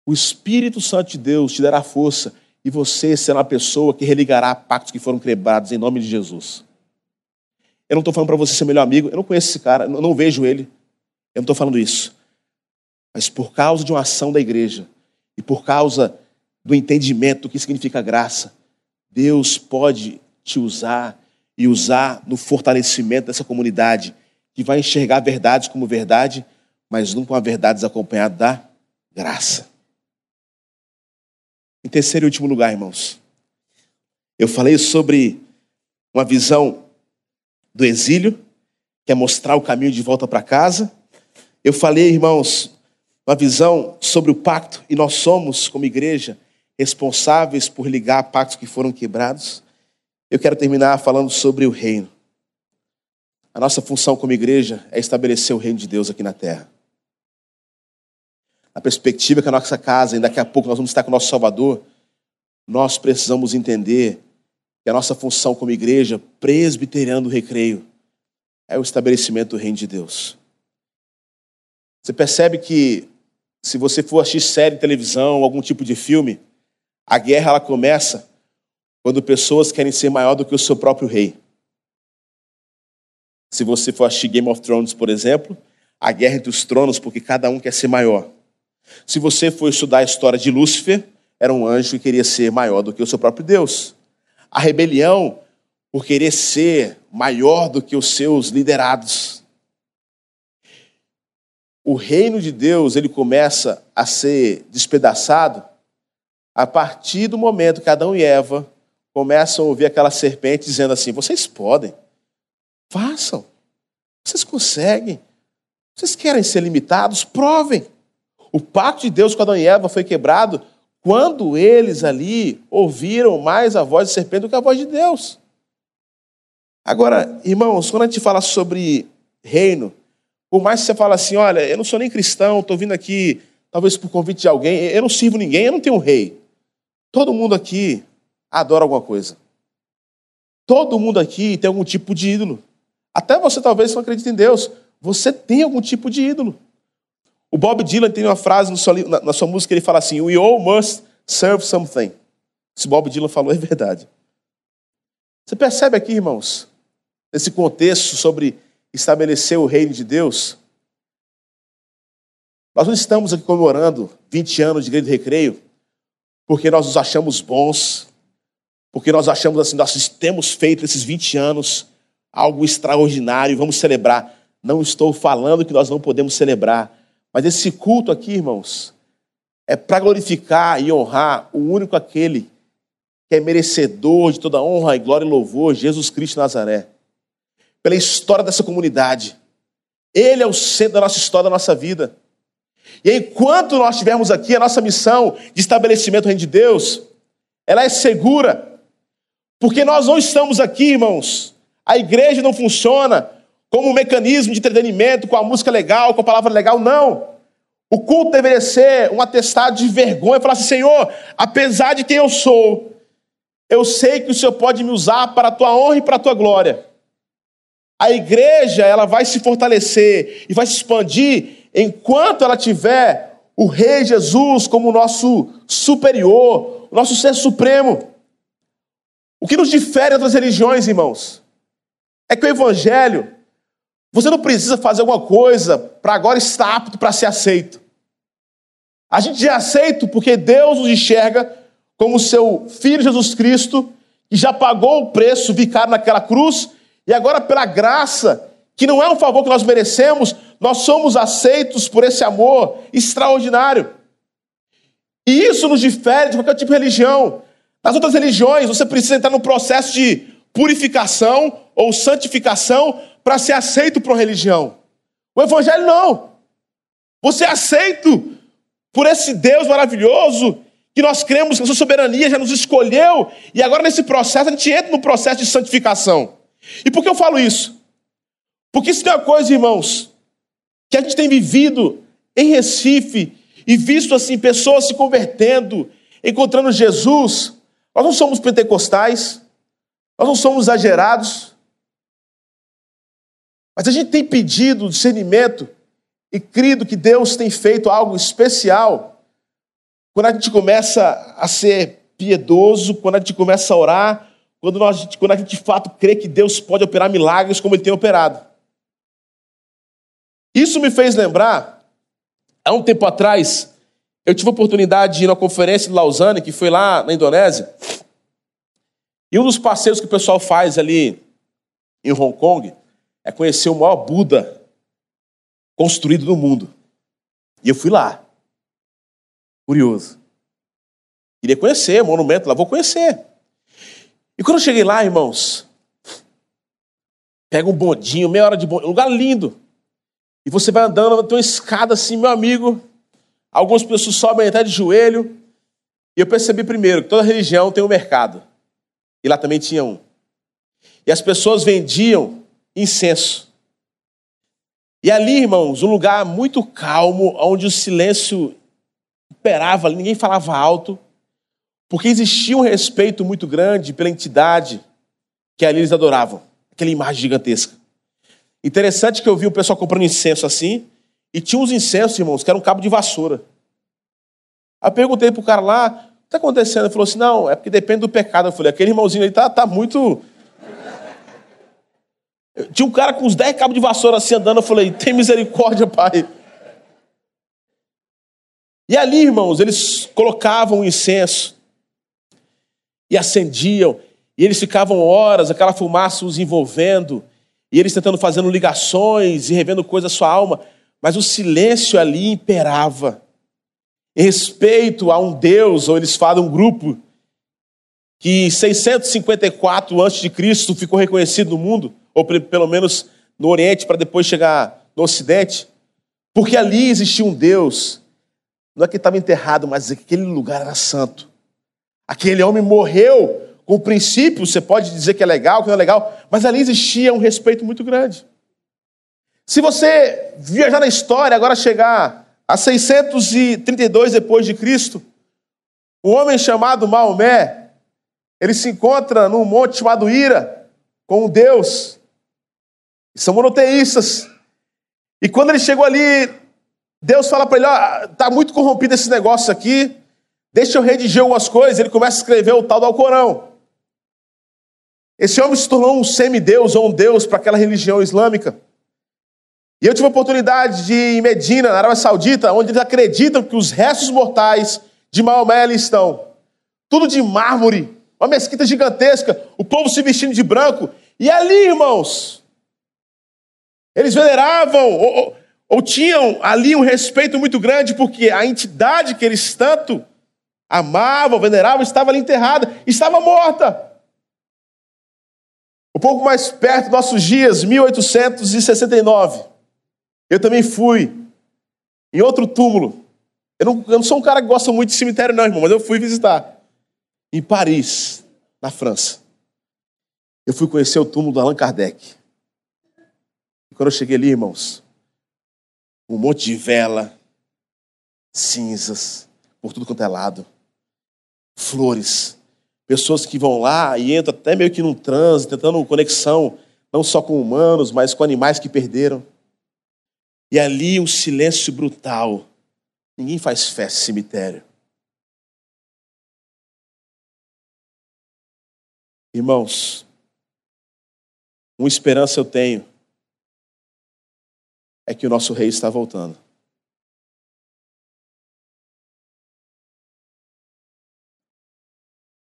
O Espírito Santo de Deus te dará força e você será uma pessoa que religará pactos que foram quebrados em nome de Jesus. Eu não estou falando para você ser melhor amigo, eu não conheço esse cara, eu não vejo ele. Eu não estou falando isso. Mas por causa de uma ação da igreja e por causa do entendimento do que significa graça, Deus pode te usar e usar no fortalecimento dessa comunidade que vai enxergar verdades como verdade, mas não com a verdade acompanhada da graça. Em terceiro e último lugar, irmãos, eu falei sobre uma visão do exílio, que é mostrar o caminho de volta para casa. Eu falei, irmãos, uma visão sobre o pacto, e nós somos, como igreja, responsáveis por ligar pactos que foram quebrados. Eu quero terminar falando sobre o reino. A nossa função como igreja é estabelecer o reino de Deus aqui na terra. A perspectiva que a nossa casa, e daqui a pouco nós vamos estar com o nosso Salvador, nós precisamos entender que a nossa função como igreja, presbiteriana do recreio, é o estabelecimento do reino de Deus. Você percebe que se você for assistir série, televisão, algum tipo de filme, a guerra ela começa quando pessoas querem ser maior do que o seu próprio rei. Se você for assistir Game of Thrones, por exemplo, a guerra entre os tronos, porque cada um quer ser maior. Se você for estudar a história de Lúcifer, era um anjo que queria ser maior do que o seu próprio Deus. A rebelião por querer ser maior do que os seus liderados o reino de Deus ele começa a ser despedaçado a partir do momento que Adão e Eva começam a ouvir aquela serpente dizendo assim: vocês podem, façam, vocês conseguem, vocês querem ser limitados, provem. O pacto de Deus com Adão e Eva foi quebrado quando eles ali ouviram mais a voz de serpente do que a voz de Deus. Agora, irmãos, quando a gente fala sobre reino, por mais que você fale assim, olha, eu não sou nem cristão, estou vindo aqui, talvez por convite de alguém, eu não sirvo ninguém, eu não tenho um rei. Todo mundo aqui adora alguma coisa. Todo mundo aqui tem algum tipo de ídolo. Até você talvez não acredite em Deus, você tem algum tipo de ídolo. O Bob Dylan tem uma frase na sua música, ele fala assim, we all must serve something. Se Bob Dylan falou, é verdade. Você percebe aqui, irmãos, nesse contexto sobre estabelecer o reino de Deus, nós não estamos aqui comemorando 20 anos de igreja de recreio porque nós nos achamos bons, porque nós achamos assim, nós temos feito esses 20 anos algo extraordinário vamos celebrar. Não estou falando que nós não podemos celebrar, mas esse culto aqui, irmãos, é para glorificar e honrar o único aquele que é merecedor de toda honra e glória e louvor, Jesus Cristo Nazaré pela história dessa comunidade. Ele é o centro da nossa história, da nossa vida. E enquanto nós estivermos aqui, a nossa missão de estabelecimento do reino de Deus, ela é segura. Porque nós não estamos aqui, irmãos. A igreja não funciona como um mecanismo de entretenimento, com a música legal, com a palavra legal, não. O culto deveria ser um atestado de vergonha, falar assim, Senhor, apesar de quem eu sou, eu sei que o Senhor pode me usar para a tua honra e para a tua glória. A igreja ela vai se fortalecer e vai se expandir enquanto ela tiver o Rei Jesus como nosso superior, nosso ser supremo. O que nos difere das religiões, irmãos, é que o Evangelho, você não precisa fazer alguma coisa para agora estar apto para ser aceito. A gente é aceito porque Deus nos enxerga como seu Filho Jesus Cristo, que já pagou o preço vicário naquela cruz e agora, pela graça, que não é um favor que nós merecemos, nós somos aceitos por esse amor extraordinário. E isso nos difere de qualquer tipo de religião. Nas outras religiões, você precisa entrar no processo de purificação ou santificação para ser aceito por uma religião. O Evangelho não. Você é aceito por esse Deus maravilhoso que nós cremos que a sua soberania já nos escolheu e agora nesse processo a gente entra no processo de santificação. E por que eu falo isso? Porque isso é uma coisa, irmãos, que a gente tem vivido em Recife e visto assim pessoas se convertendo, encontrando Jesus. Nós não somos pentecostais, nós não somos exagerados, mas a gente tem pedido discernimento e crido que Deus tem feito algo especial quando a gente começa a ser piedoso, quando a gente começa a orar, quando, nós, quando a gente de fato crê que Deus pode operar milagres como Ele tem operado. Isso me fez lembrar, há um tempo atrás, eu tive a oportunidade de ir na conferência de Lausanne, que foi lá na Indonésia, e um dos passeios que o pessoal faz ali em Hong Kong é conhecer o maior Buda construído no mundo. E eu fui lá. Curioso. Queria conhecer, monumento lá, vou conhecer. E quando eu cheguei lá, irmãos, pega um bondinho, meia hora de bondinho, um lugar lindo. E você vai andando, tem uma escada assim, meu amigo. Algumas pessoas sobem até de joelho. E eu percebi primeiro que toda religião tem um mercado. E lá também tinha um. E as pessoas vendiam incenso. E ali, irmãos, um lugar muito calmo, onde o silêncio imperava, ninguém falava alto, porque existia um respeito muito grande pela entidade que ali eles adoravam, aquela imagem gigantesca. Interessante que eu vi o pessoal comprando incenso assim, e tinha uns incensos, irmãos, que era um cabo de vassoura. Aí eu perguntei pro cara lá, o que está acontecendo? Ele falou assim, não, é porque depende do pecado. Eu falei, aquele irmãozinho ali tá, tá muito... Tinha um cara com uns 10 cabos de vassoura assim andando, eu falei, tem misericórdia, pai. E ali, irmãos, eles colocavam o incenso e acendiam, e eles ficavam horas, aquela fumaça os envolvendo, e eles tentando fazendo ligações e revendo coisas da sua alma, mas o silêncio ali imperava. Em respeito a um Deus, ou eles falam um grupo que 654 a.C. ficou reconhecido no mundo, ou pelo menos no Oriente, para depois chegar no Ocidente, porque ali existia um Deus, não é que estava enterrado, mas aquele lugar era santo. Aquele homem morreu com o princípio, você pode dizer que é legal, que não é legal, mas ali existia um respeito muito grande. Se você viajar na história, agora chegar a 632 depois de Cristo, um homem chamado Maomé, ele se encontra num monte chamado Ira, com um Deus, são monoteístas. E quando ele chegou ali, Deus fala para ele: ó, tá muito corrompido esse negócio aqui, deixa eu redigir algumas coisas. Ele começa a escrever o tal do Alcorão. Esse homem se tornou um semideus ou um deus para aquela religião islâmica. E eu tive a oportunidade de ir em Medina, na Arábia Saudita, onde eles acreditam que os restos mortais de Maomé ali estão. Tudo de mármore, uma mesquita gigantesca, o povo se vestindo de branco. E ali, irmãos, eles veneravam ou, ou, ou tinham ali um respeito muito grande, porque a entidade que eles tanto amavam, veneravam, estava ali enterrada, estava morta. Um pouco mais perto dos nossos dias, 1869, eu também fui em outro túmulo. Eu não, eu não, sou um cara que gosta muito de cemitério, não, irmão, mas eu fui visitar. Em Paris, na França. Eu fui conhecer o túmulo do Allan Kardec. E quando eu cheguei ali, irmãos, um monte de vela, cinzas, por tudo quanto é lado, flores, pessoas que vão lá e entram até meio que num transe, tentando conexão, não só com humanos, mas com animais que perderam. E ali um silêncio brutal. Ninguém faz festa em cemitério. Irmãos, uma esperança eu tenho é que o nosso rei está voltando.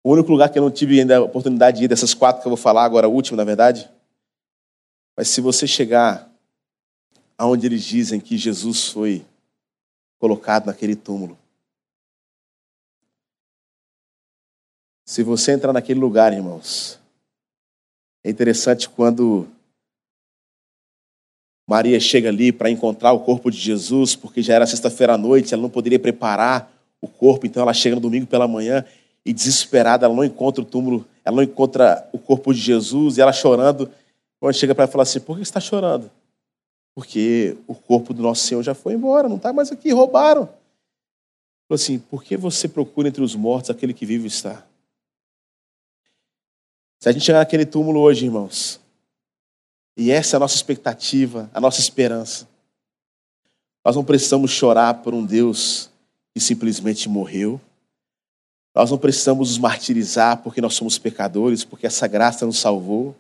O único lugar que eu não tive ainda a oportunidade de ir, dessas quatro que eu vou falar, agora a última, na verdade, mas se você chegar aonde eles dizem que Jesus foi colocado naquele túmulo, se você entrar naquele lugar, irmãos, é interessante quando Maria chega ali para encontrar o corpo de Jesus, porque já era sexta-feira à noite, ela não poderia preparar o corpo, então ela chega no domingo pela manhã e desesperada, ela não encontra o túmulo, ela não encontra o corpo de Jesus, e ela chorando, quando chega para ela falar assim: por que você está chorando? Porque o corpo do nosso Senhor já foi embora, não está mais aqui, roubaram. Falou assim: por que você procura entre os mortos aquele que vive está? Se a gente chegar naquele túmulo hoje, irmãos, e essa é a nossa expectativa, a nossa esperança. Nós não precisamos chorar por um Deus que simplesmente morreu. Nós não precisamos nos martirizar porque nós somos pecadores, porque essa graça nos salvou.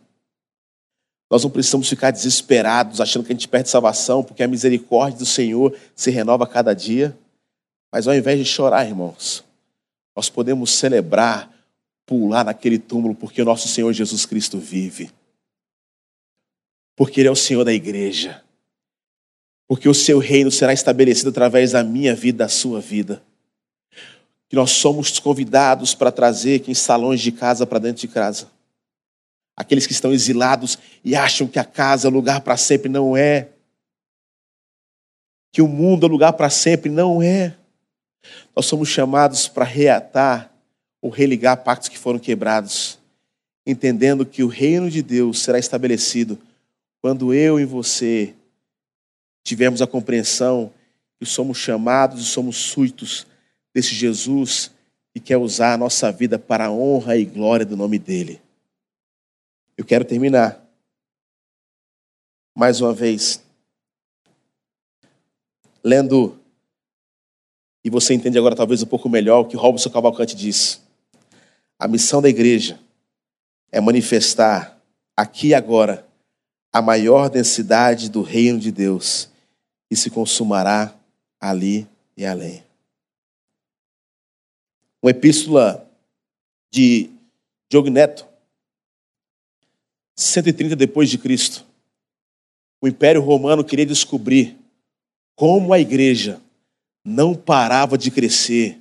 Nós não precisamos ficar desesperados, achando que a gente perde salvação, porque a misericórdia do Senhor se renova a cada dia. Mas ao invés de chorar, irmãos, nós podemos celebrar, pular naquele túmulo, porque o nosso Senhor Jesus Cristo vive porque Ele é o Senhor da igreja. Porque o seu reino será estabelecido através da minha vida, da sua vida. Que nós somos convidados para trazer quem está longe de casa para dentro de casa. Aqueles que estão exilados e acham que a casa é lugar para sempre, não é. Que o mundo é lugar para sempre, não é. Nós somos chamados para reatar ou religar pactos que foram quebrados, entendendo que o reino de Deus será estabelecido quando eu e você tivermos a compreensão que somos chamados e somos súditos desse Jesus que quer usar a nossa vida para a honra e glória do nome dele. Eu quero terminar mais uma vez lendo e você entende agora talvez um pouco melhor o que Robson Cavalcante diz. A missão da igreja é manifestar aqui e agora a maior densidade do reino de Deus e se consumará ali e além. Uma epístola de Diogo Neto, 130 depois de Cristo. O Império Romano queria descobrir como a igreja não parava de crescer,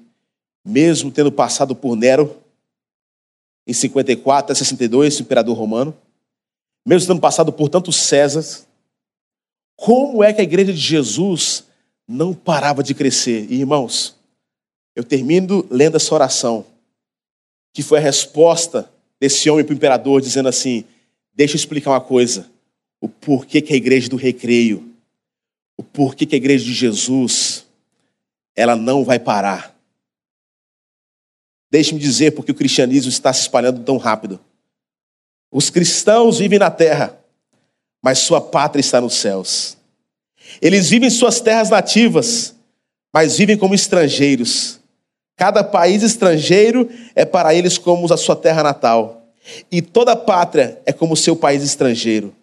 mesmo tendo passado por Nero em 54 a 62, imperador romano, mesmo tendo passado por tantos Césares, como é que a igreja de Jesus não parava de crescer? E, irmãos, eu termino lendo essa oração, que foi a resposta desse homem para o imperador, dizendo assim: Deixa eu explicar uma coisa. O porquê que a igreja do recreio, o porquê que a igreja de Jesus, ela não vai parar. Deixe-me dizer porque o cristianismo está se espalhando tão rápido. Os cristãos vivem na terra, mas sua pátria está nos céus. Eles vivem em suas terras nativas, mas vivem como estrangeiros. Cada país estrangeiro é para eles como a sua terra natal. E toda pátria é como seu país estrangeiro.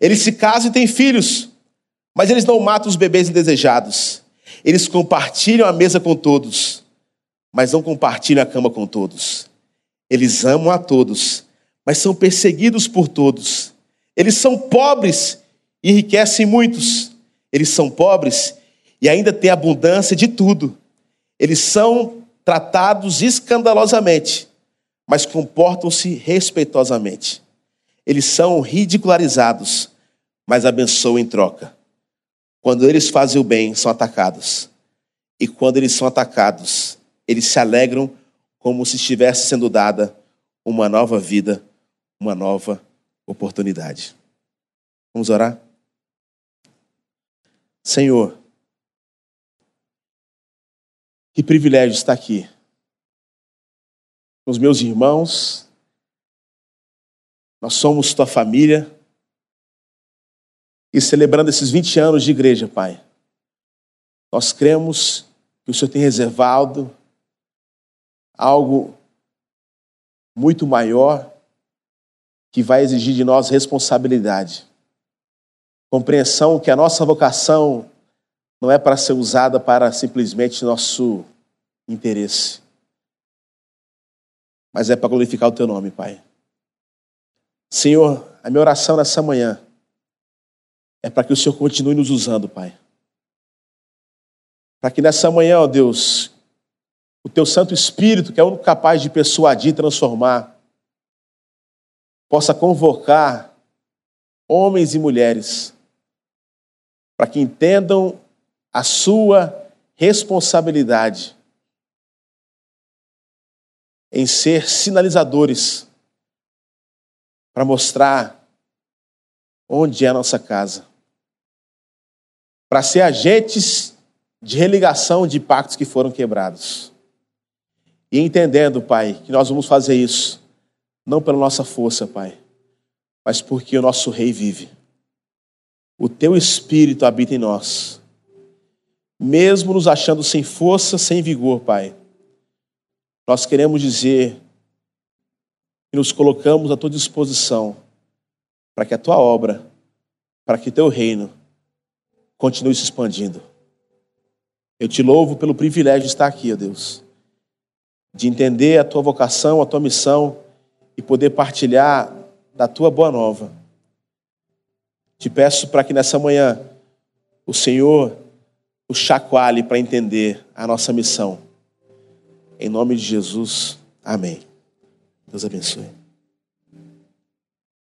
Eles se casam e têm filhos, mas eles não matam os bebês indesejados. Eles compartilham a mesa com todos, mas não compartilham a cama com todos. Eles amam a todos, mas são perseguidos por todos. Eles são pobres e enriquecem muitos. Eles são pobres e ainda têm abundância de tudo. Eles são tratados escandalosamente, mas comportam-se respeitosamente. Eles são ridicularizados, mas abençoam em troca. Quando eles fazem o bem, são atacados. E quando eles são atacados, eles se alegram como se estivesse sendo dada uma nova vida, uma nova oportunidade. Vamos orar? Senhor, que privilégio estar aqui com os meus irmãos. Nós somos tua família e celebrando esses 20 anos de igreja, Pai. Nós cremos que o Senhor tem reservado algo muito maior que vai exigir de nós responsabilidade. Compreensão que a nossa vocação não é para ser usada para simplesmente nosso interesse, mas é para glorificar o Teu nome, Pai. Senhor, a minha oração nessa manhã é para que o Senhor continue nos usando, Pai. Para que nessa manhã, ó Deus, o Teu Santo Espírito, que é o único capaz de persuadir e transformar, possa convocar homens e mulheres para que entendam a sua responsabilidade em ser sinalizadores para mostrar onde é a nossa casa para ser agentes de religação de pactos que foram quebrados. E entendendo, Pai, que nós vamos fazer isso não pela nossa força, Pai, mas porque o nosso Rei vive. O Teu Espírito habita em nós. Mesmo nos achando sem força, sem vigor, Pai, nós queremos dizer que nos colocamos à Tua disposição para que a Tua obra, para que Teu reino continue se expandindo. Eu te louvo pelo privilégio de estar aqui, ó Deus, de entender a tua vocação, a tua missão e poder partilhar da tua boa nova. Te peço para que nessa manhã o Senhor o chacoalhe para entender a nossa missão. Em nome de Jesus, amém. Deus abençoe.